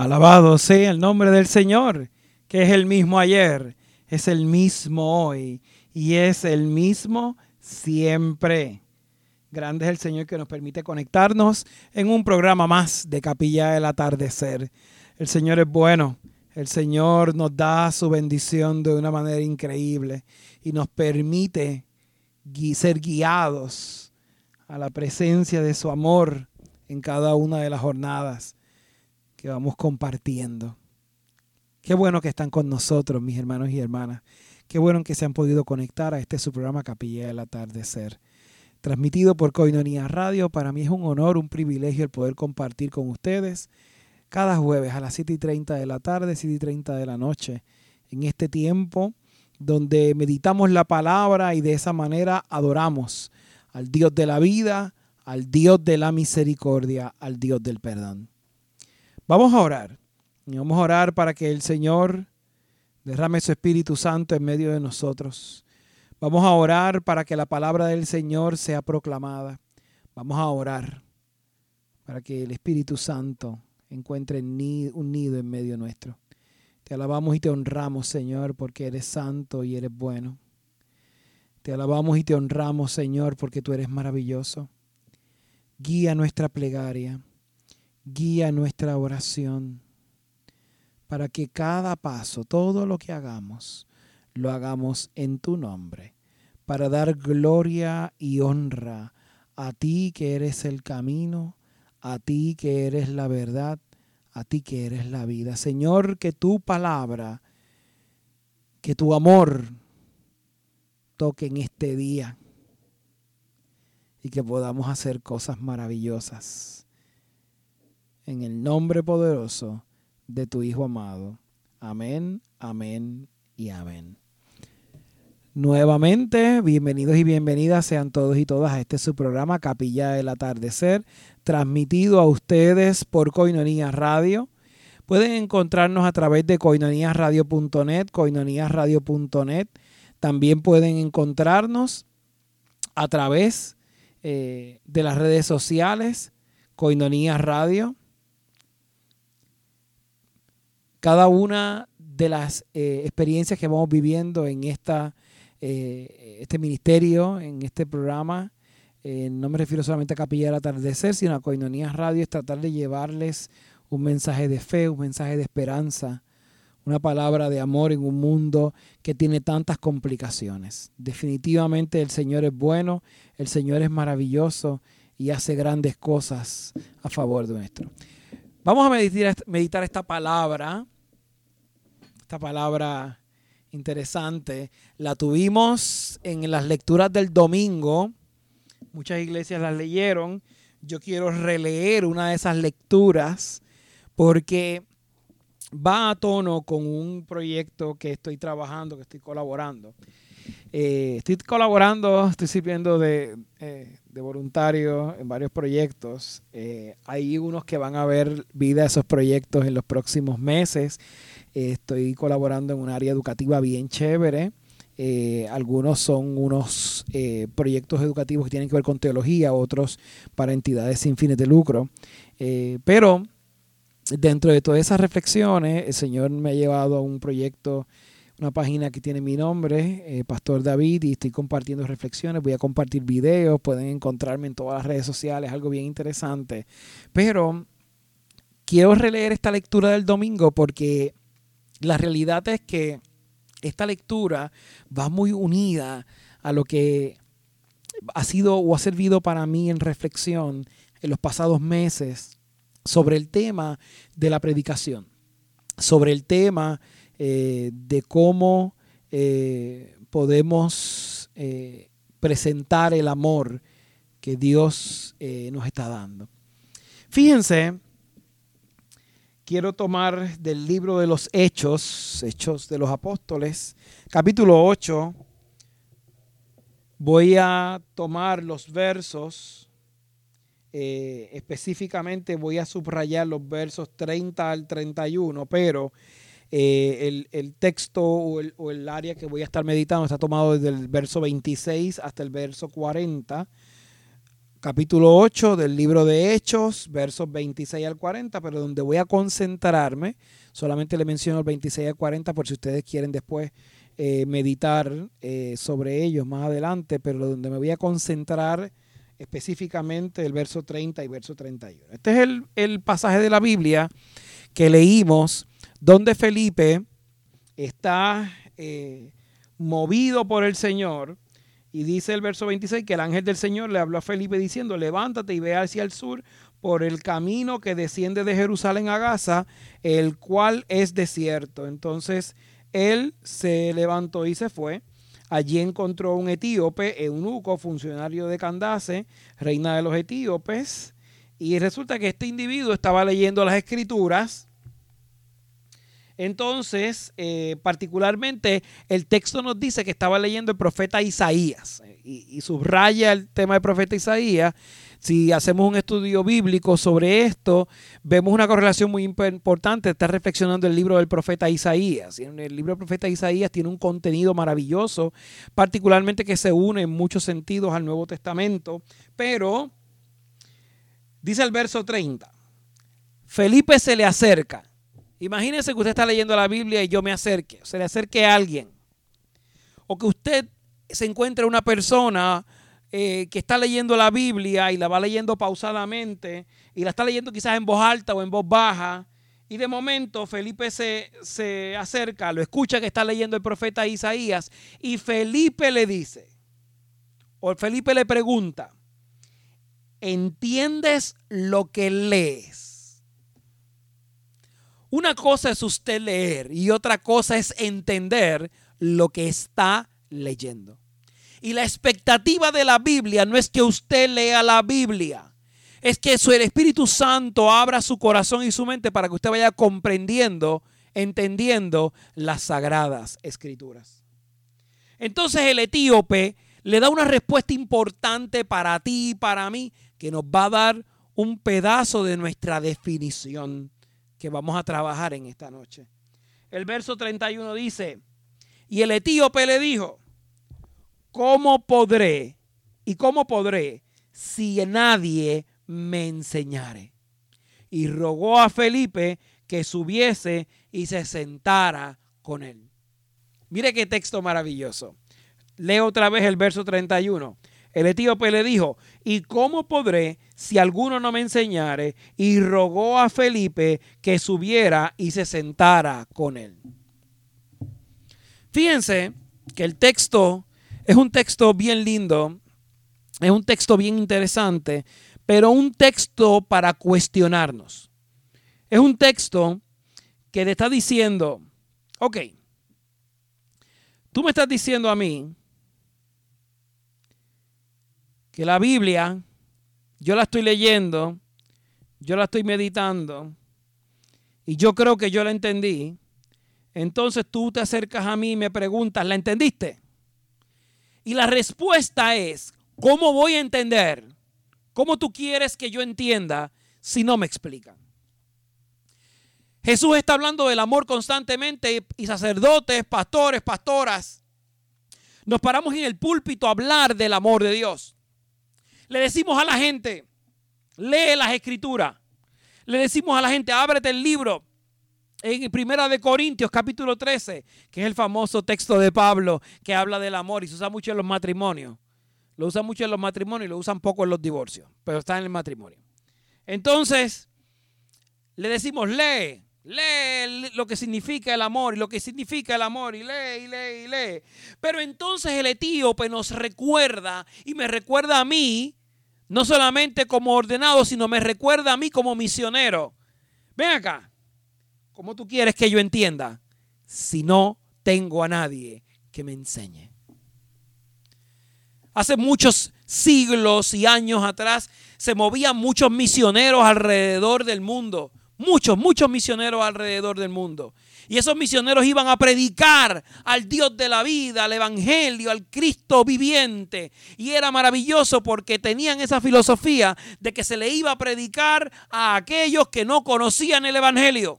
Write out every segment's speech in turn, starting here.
Alabado sea el nombre del Señor, que es el mismo ayer, es el mismo hoy y es el mismo siempre. Grande es el Señor que nos permite conectarnos en un programa más de Capilla del Atardecer. El Señor es bueno, el Señor nos da su bendición de una manera increíble y nos permite ser guiados a la presencia de su amor en cada una de las jornadas que vamos compartiendo. Qué bueno que están con nosotros, mis hermanos y hermanas. Qué bueno que se han podido conectar a este su programa Capilla del Atardecer. Transmitido por Coinonía Radio, para mí es un honor, un privilegio el poder compartir con ustedes cada jueves a las 7 y 30 de la tarde, 7 y 30 de la noche, en este tiempo donde meditamos la palabra y de esa manera adoramos al Dios de la vida, al Dios de la misericordia, al Dios del perdón. Vamos a orar. Y vamos a orar para que el Señor derrame su Espíritu Santo en medio de nosotros. Vamos a orar para que la palabra del Señor sea proclamada. Vamos a orar para que el Espíritu Santo encuentre un nido en medio nuestro. Te alabamos y te honramos, Señor, porque eres santo y eres bueno. Te alabamos y te honramos, Señor, porque tú eres maravilloso. Guía nuestra plegaria guía nuestra oración para que cada paso, todo lo que hagamos, lo hagamos en tu nombre, para dar gloria y honra a ti que eres el camino, a ti que eres la verdad, a ti que eres la vida. Señor, que tu palabra, que tu amor toque en este día y que podamos hacer cosas maravillosas en el nombre poderoso de tu Hijo amado. Amén, amén y amén. Nuevamente, bienvenidos y bienvenidas sean todos y todas a este su programa Capilla del Atardecer, transmitido a ustedes por Coinonía Radio. Pueden encontrarnos a través de coinoniasradio.net, coinoniasradio.net. También pueden encontrarnos a través eh, de las redes sociales, Coinonía Radio, cada una de las eh, experiencias que vamos viviendo en eh, este ministerio, en este programa. Eh, no me refiero solamente a Capilla del Atardecer, sino a Coinonía Radio, es tratar de llevarles un mensaje de fe, un mensaje de esperanza, una palabra de amor en un mundo que tiene tantas complicaciones. Definitivamente el Señor es bueno, el Señor es maravilloso y hace grandes cosas a favor de nuestro. Vamos a meditar, esta palabra, esta palabra interesante. La tuvimos en las lecturas del domingo. Muchas iglesias las leyeron. Yo quiero releer una de esas lecturas porque va a tono con un proyecto que estoy trabajando, que estoy colaborando. Eh, estoy colaborando, estoy sirviendo de, eh, de voluntario en varios proyectos. Eh, hay unos que van a ver vida esos proyectos en los próximos meses. estoy colaborando en un área educativa bien chévere. algunos son unos proyectos educativos que tienen que ver con teología, otros para entidades sin fines de lucro. pero dentro de todas esas reflexiones, el Señor me ha llevado a un proyecto una página que tiene mi nombre, eh, Pastor David, y estoy compartiendo reflexiones, voy a compartir videos, pueden encontrarme en todas las redes sociales, algo bien interesante. Pero quiero releer esta lectura del domingo porque la realidad es que esta lectura va muy unida a lo que ha sido o ha servido para mí en reflexión en los pasados meses sobre el tema de la predicación, sobre el tema eh, de cómo eh, podemos eh, presentar el amor que Dios nos está dando. Fíjense, quiero tomar del libro de los Hechos, Hechos de los Apóstoles, capítulo 8. Voy a tomar los versos, específicamente voy a subrayar los versos 30 al 31, pero eh, el, texto o el, área que voy a estar meditando está tomado desde el verso 26 hasta el verso 40. capítulo 8 del libro de Hechos, versos 26 al 40, pero donde voy a concentrarme, solamente le menciono el 26 al 40 por si ustedes quieren después eh, meditar eh, sobre ellos más adelante, pero donde me voy a concentrar específicamente el verso 30 y verso 31. Este es el, pasaje de la Biblia que leímos donde Felipe está eh, movido por el Señor y dice el verso 26 que el ángel del Señor le habló a Felipe diciendo, levántate y ve hacia el sur por el camino que desciende de Jerusalén a Gaza, el cual es desierto. Entonces él se levantó y se fue. Allí encontró un etíope, eunuco, funcionario de Candace, reina de los etíopes. Y resulta que este individuo estaba leyendo las escrituras entonces, eh, particularmente, el texto nos dice que estaba leyendo el profeta Isaías y, subraya el tema del profeta Isaías. Si hacemos un estudio bíblico sobre esto, vemos una correlación muy importante. Está reflexionando el libro del profeta Isaías. El libro del profeta Isaías tiene un contenido maravilloso, particularmente que se une en muchos sentidos al Nuevo Testamento. Pero, dice el verso 30, Felipe se le acerca Imagínense que usted está leyendo la Biblia y yo me acerque, se le acerque a alguien. O que usted se encuentre una persona eh, que está leyendo la Biblia y la va leyendo pausadamente y la está leyendo quizás en voz alta o en voz baja. Y de momento Felipe se, se acerca, lo escucha que está leyendo el profeta Isaías y Felipe le dice, o Felipe le pregunta, ¿entiendes lo que lees? Una cosa es usted leer y otra cosa es entender lo que está leyendo. Y la expectativa de la Biblia no es que usted lea la Biblia, es que el Espíritu Santo abra su corazón y su mente para que usted vaya comprendiendo, entendiendo las sagradas escrituras. Entonces el etíope le da una respuesta importante para ti y para mí que nos va a dar un pedazo de nuestra definición que vamos a trabajar en esta noche. El verso 31 dice, y el etíope le dijo, ¿cómo podré y cómo podré si nadie me enseñare? Y rogó a Felipe que subiese y se sentara con él. Mire qué texto maravilloso. Leo otra vez el verso 31. El etíope le dijo, ¿y cómo podré si alguno no me enseñare? Y rogó a Felipe que subiera y se sentara con él. Fíjense que el texto es un texto bien lindo, es un texto bien interesante, pero un texto para cuestionarnos. Es un texto que le está diciendo, ok, tú me estás diciendo a mí que la Biblia, yo la estoy leyendo, yo la estoy meditando y yo creo que yo la entendí, entonces tú te acercas a mí y me preguntas, ¿la entendiste? Y la respuesta es, ¿cómo voy a entender? ¿Cómo tú quieres que yo entienda si no me explican? Jesús está hablando del amor constantemente y sacerdotes, pastores, pastoras, nos paramos en el púlpito a hablar del amor de Dios. Le decimos a la gente, lee las escrituras. Le decimos a la gente, ábrete el libro en Primera de Corintios capítulo 13, que es el famoso texto de Pablo que habla del amor y se usa mucho en los matrimonios. Lo usan mucho en los matrimonios y lo usan poco en los divorcios, pero está en el matrimonio. Entonces, le decimos, lee, lee lo que significa el amor y lo que significa el amor y lee y lee y lee. Pero entonces el etíope nos recuerda y me recuerda a mí no solamente como ordenado, sino me recuerda a mí como misionero. Ven acá, ¿cómo tú quieres que yo entienda si no tengo a nadie que me enseñe? Hace muchos siglos y años atrás se movían muchos misioneros alrededor del mundo. Muchos, muchos misioneros alrededor del mundo. Y esos misioneros iban a predicar al Dios de la vida, al Evangelio, al Cristo viviente. Y era maravilloso porque tenían esa filosofía de que se le iba a predicar a aquellos que no conocían el Evangelio.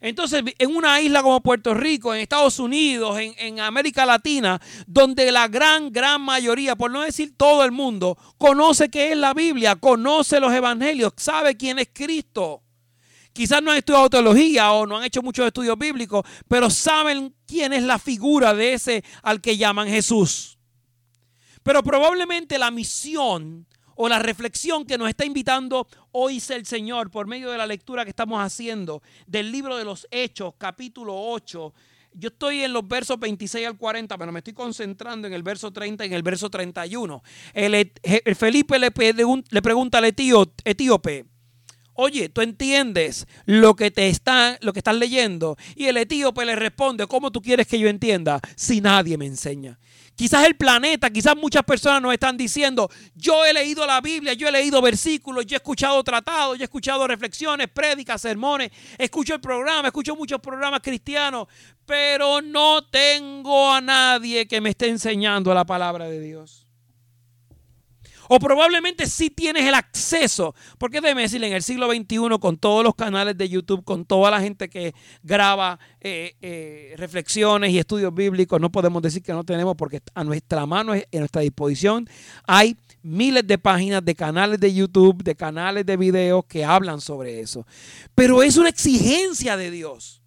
Entonces, en una isla como Puerto Rico, en Estados Unidos, en, en, América Latina, donde la gran, gran mayoría, por no decir todo el mundo, conoce qué es la Biblia, conoce los evangelios, sabe quién es Cristo. Quizás no han estudiado teología o no han hecho muchos estudios bíblicos, pero saben quién es la figura de ese al que llaman Jesús. Pero probablemente la misión o la reflexión que nos está invitando hoy el Señor por medio de la lectura que estamos haciendo del libro de los Hechos, capítulo 8. Yo estoy en los versos 26 al 40, pero me estoy concentrando en el verso 30 y en el verso 31. El, Felipe le, le pregunta al etíope, oye, ¿tú entiendes lo que te está, lo que estás leyendo? Y el etíope le responde, ¿cómo tú quieres que yo entienda si nadie me enseña? Quizás el planeta, quizás muchas personas nos están diciendo, yo he leído la Biblia, yo he leído versículos, yo he escuchado tratados, yo he escuchado reflexiones, prédicas, sermones, escucho el programa, escucho muchos programas cristianos, pero no tengo a nadie que me esté enseñando la palabra de Dios. O probablemente sí tienes el acceso, porque déjeme decirle, en el siglo XXI, con todos los canales de YouTube, con toda la gente que graba eh, eh, reflexiones y estudios bíblicos, no podemos decir que no tenemos, porque a nuestra mano, en nuestra disposición, hay miles de páginas de canales de YouTube, de canales de videos que hablan sobre eso. Pero es una exigencia de Dios.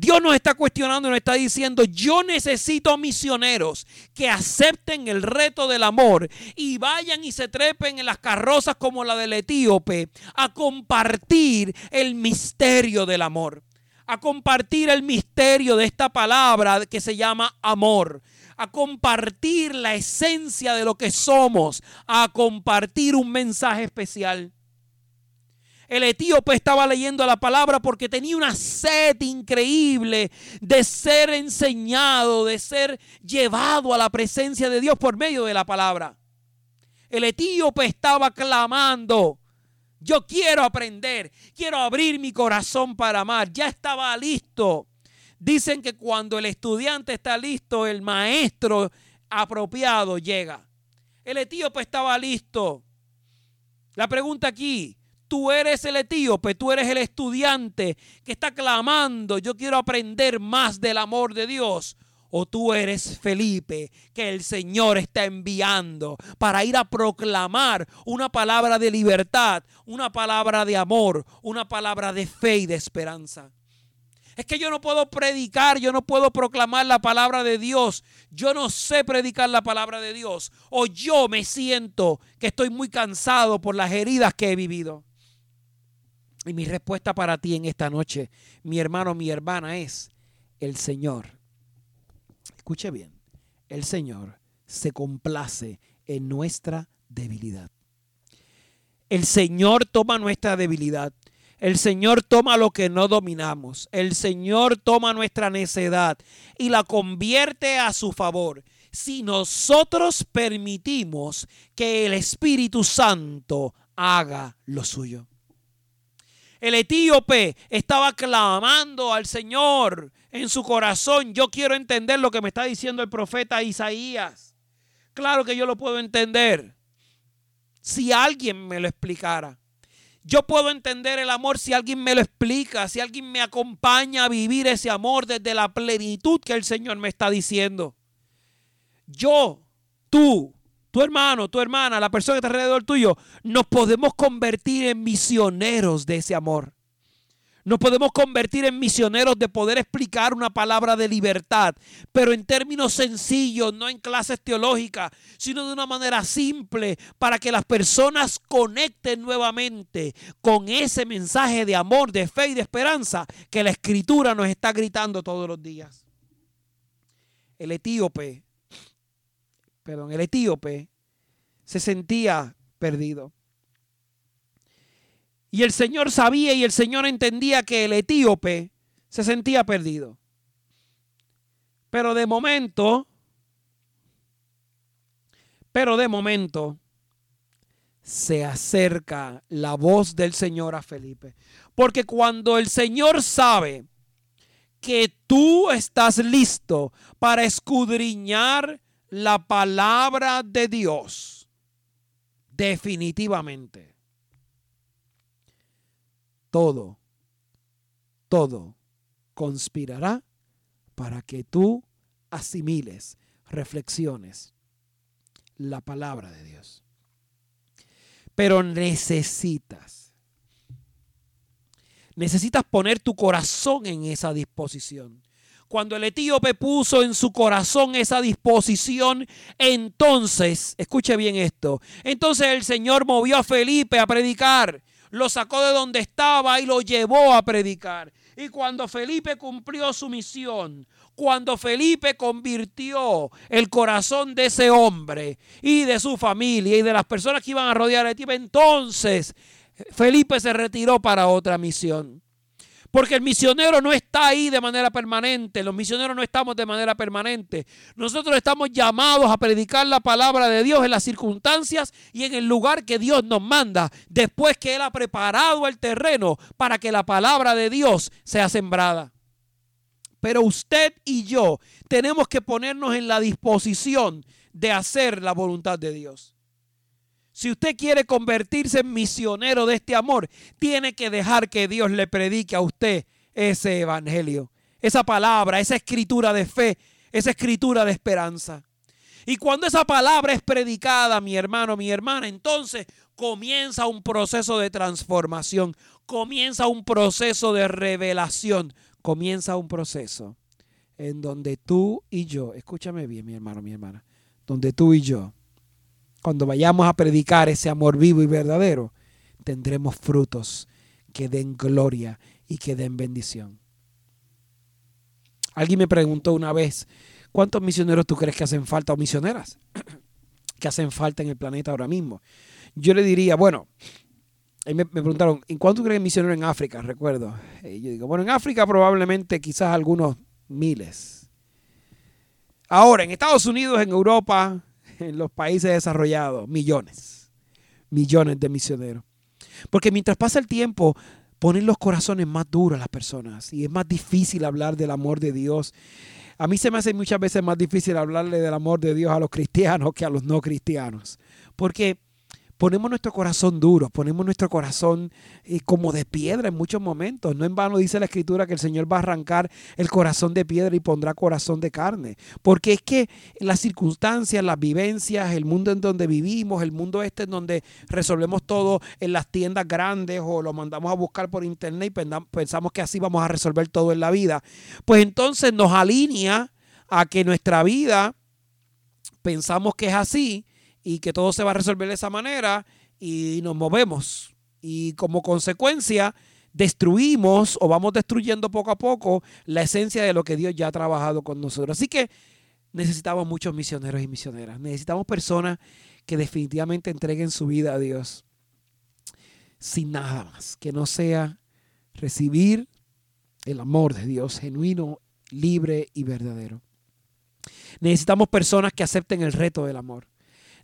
Dios nos está cuestionando y nos está diciendo, yo necesito misioneros que acepten el reto del amor y vayan y se trepen en las carrozas como la del etíope a compartir el misterio del amor, a compartir el misterio de esta palabra que se llama amor a compartir la esencia de lo que somos, a compartir un mensaje especial. El etíope estaba leyendo la palabra porque tenía una sed increíble de ser enseñado, de ser llevado a la presencia de Dios por medio de la palabra. El etíope estaba clamando, yo quiero aprender, quiero abrir mi corazón para amar. Ya estaba listo. Dicen que cuando el estudiante está listo, el maestro apropiado llega. El etíope estaba listo. La pregunta aquí, Tú eres el etíope, tú eres el estudiante que está clamando, yo quiero aprender más del amor de Dios. O tú eres Felipe, que el Señor está enviando para ir a proclamar una palabra de libertad, una palabra de amor, una palabra de fe y de esperanza. Es que yo no puedo predicar, yo no puedo proclamar la palabra de Dios. Yo no sé predicar la palabra de Dios. O yo me siento que estoy muy cansado por las heridas que he vivido. Y mi respuesta para ti en esta noche, mi hermano, mi hermana, es el Señor. Escuche bien, el Señor se complace en nuestra debilidad. El Señor toma nuestra debilidad. El Señor toma lo que no dominamos. El Señor toma nuestra necedad y la convierte a su favor. Si nosotros permitimos que el Espíritu Santo haga lo suyo. El etíope estaba clamando al Señor en su corazón. Yo quiero entender lo que me está diciendo el profeta Isaías. Claro que yo lo puedo entender. Si alguien me lo explicara. Yo puedo entender el amor si alguien me lo explica, si alguien me acompaña a vivir ese amor desde la plenitud que el Señor me está diciendo. Yo, tú, tu hermano, tu hermana, la persona que está alrededor tuyo, nos podemos convertir en misioneros de ese amor. Nos podemos convertir en misioneros de poder explicar una palabra de libertad, pero en términos sencillos, no en clases teológicas, sino de una manera simple, para que las personas conecten nuevamente con ese mensaje de amor, de fe y de esperanza que la escritura nos está gritando todos los días. El etíope perdón, el etíope, se sentía perdido. Y el Señor sabía y el Señor entendía que el etíope se sentía perdido. Pero de momento, pero de momento, se acerca la voz del Señor a Felipe. Porque cuando el Señor sabe que tú estás listo para escudriñar la palabra de Dios, definitivamente, todo todo conspirará para que tú asimiles, reflexiones la palabra de Dios. Pero necesitas, necesitas poner tu corazón en esa disposición. Cuando el etíope puso en su corazón esa disposición, entonces, escuche bien esto, entonces el Señor movió a Felipe a predicar, lo sacó de donde estaba y lo llevó a predicar. Y cuando Felipe cumplió su misión, cuando Felipe convirtió el corazón de ese hombre y de su familia y de las personas que iban a rodear a Etíope, entonces Felipe se retiró para otra misión. Porque el misionero no está ahí de manera permanente. Los misioneros no estamos de manera permanente. Nosotros estamos llamados a predicar la palabra de Dios en las circunstancias y en el lugar que Dios nos manda. Después que Él ha preparado el terreno para que la palabra de Dios sea sembrada. Pero usted y yo tenemos que ponernos en la disposición de hacer la voluntad de Dios. Si usted quiere convertirse en misionero de este amor, tiene que dejar que Dios le predique a usted ese evangelio, esa palabra, esa escritura de fe, esa escritura de esperanza. Y cuando esa palabra es predicada, mi hermano, mi hermana, entonces comienza un proceso de transformación, comienza un proceso de revelación, comienza un proceso en donde tú y yo, escúchame bien, mi hermano, mi hermana, donde tú y yo cuando vayamos a predicar ese amor vivo y verdadero, tendremos frutos que den gloria y que den bendición. Alguien me preguntó una vez, ¿cuántos misioneros tú crees que hacen falta o misioneras que hacen falta en el planeta ahora mismo? Yo le diría, bueno, me, preguntaron, ¿en cuánto crees misioneros en África? Recuerdo. Y yo digo, bueno, en África probablemente quizás algunos miles. Ahora, en Estados Unidos, en Europa, en los países desarrollados, millones, millones de misioneros. Porque mientras pasa el tiempo, ponen los corazones más duros a las personas y es más difícil hablar del amor de Dios. A mí se me hace muchas veces más difícil hablarle del amor de Dios a los cristianos que a los no cristianos. Porque ponemos nuestro corazón duro, ponemos nuestro corazón eh, como de piedra en muchos momentos. No en vano dice la escritura que el Señor va a arrancar el corazón de piedra y pondrá corazón de carne. Porque es que las circunstancias, las vivencias, el mundo en donde vivimos, el mundo este en donde resolvemos todo en las tiendas grandes o lo mandamos a buscar por internet y pensamos que así vamos a resolver todo en la vida, pues entonces nos alinea a que nuestra vida pensamos que es así y que todo se va a resolver de esa manera y nos movemos. Y como consecuencia, destruimos o vamos destruyendo poco a poco la esencia de lo que Dios ya ha trabajado con nosotros. Así que necesitamos muchos misioneros y misioneras. Necesitamos personas que definitivamente entreguen su vida a Dios sin nada más, que no sea recibir el amor de Dios genuino, libre y verdadero. Necesitamos personas que acepten el reto del amor.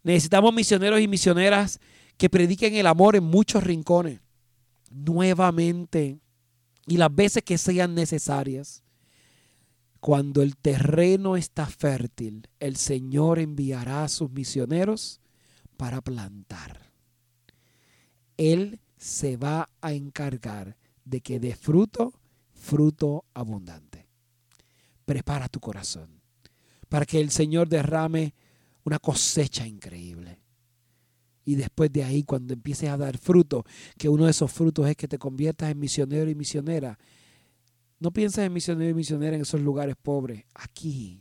Necesitamos misioneros y misioneras que prediquen el amor en muchos rincones, nuevamente, y las veces que sean necesarias. Cuando el terreno está fértil, el Señor enviará a sus misioneros para plantar. Él se va a encargar de que dé fruto, fruto abundante. Prepara tu corazón para que el Señor derrame una cosecha increíble. Y después de ahí, cuando empieces a dar fruto, que uno de esos frutos es que te conviertas en misionero y misionera, no pienses en misionero y misionera en esos lugares pobres, aquí,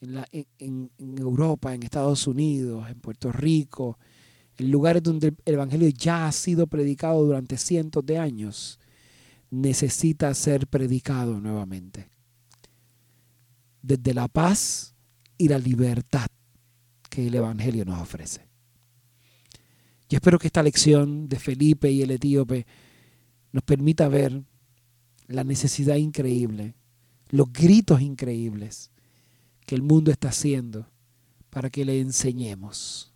en, la, en, en, Europa, en Estados Unidos, en Puerto Rico, en lugares donde el Evangelio ya ha sido predicado durante cientos de años, necesita ser predicado nuevamente. Desde la paz y la libertad que el Evangelio nos ofrece. Yo espero que esta lección de Felipe y el etíope nos permita ver la necesidad increíble, los gritos increíbles que el mundo está haciendo para que le enseñemos.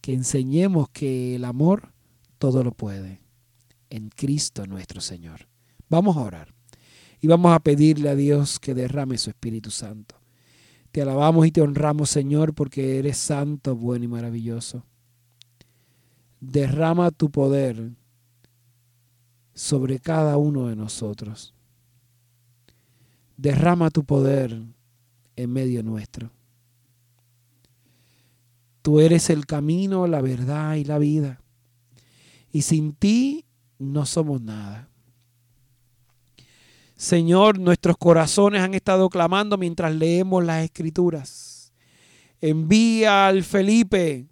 Que enseñemos que el amor todo lo puede en Cristo nuestro Señor. Vamos a orar y vamos a pedirle a Dios que derrame su Espíritu Santo te alabamos y te honramos, Señor, porque eres santo, bueno y maravilloso. Derrama tu poder sobre cada uno de nosotros. Derrama tu poder en medio nuestro. Tú eres el camino, la verdad y la vida. Y sin ti no somos nada. Señor, nuestros corazones han estado clamando mientras leemos las escrituras. Envía al Felipe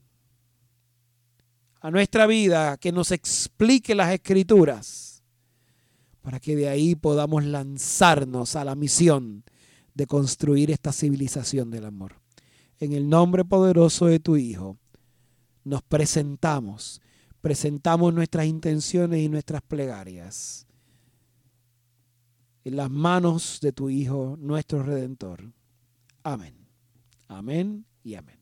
a nuestra vida que nos explique las escrituras para que de ahí podamos lanzarnos a la misión de construir esta civilización del amor. En el nombre poderoso de tu Hijo, nos presentamos, presentamos nuestras intenciones y nuestras plegarias en las manos de tu Hijo, nuestro Redentor. Amén. Amén y amén.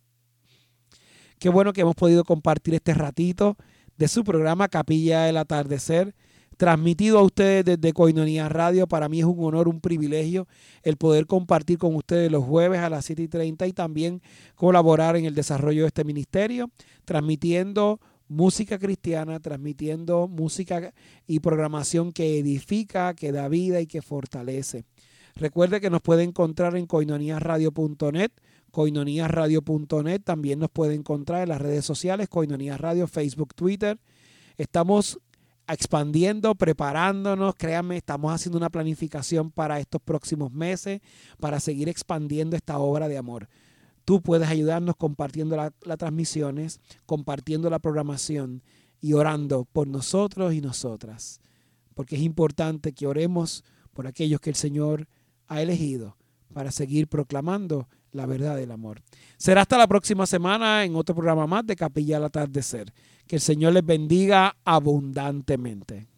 Qué bueno que hemos podido compartir este ratito de su programa Capilla del Atardecer, transmitido a ustedes desde Coinonía Radio. Para mí es un honor, un privilegio el poder compartir con ustedes los jueves a las 7 y 30 y también colaborar en el desarrollo de este ministerio, transmitiendo música cristiana, transmitiendo música y programación que edifica, que da vida y que fortalece. Recuerde que nos puede encontrar en coinoniasradio.net coinoníasradio.net. También nos puede encontrar en las redes sociales, Coinonías Radio, Facebook, Twitter. Estamos expandiendo, preparándonos, créanme, estamos haciendo una planificación para estos próximos meses, para seguir expandiendo esta obra de amor. Tú puedes ayudarnos compartiendo las transmisiones, compartiendo la programación y orando por nosotros y nosotras, porque es importante que oremos por aquellos que el Señor ha elegido para seguir proclamando la verdad del amor. Será hasta la próxima semana en otro programa más de Capilla al Atardecer. Que el Señor les bendiga abundantemente.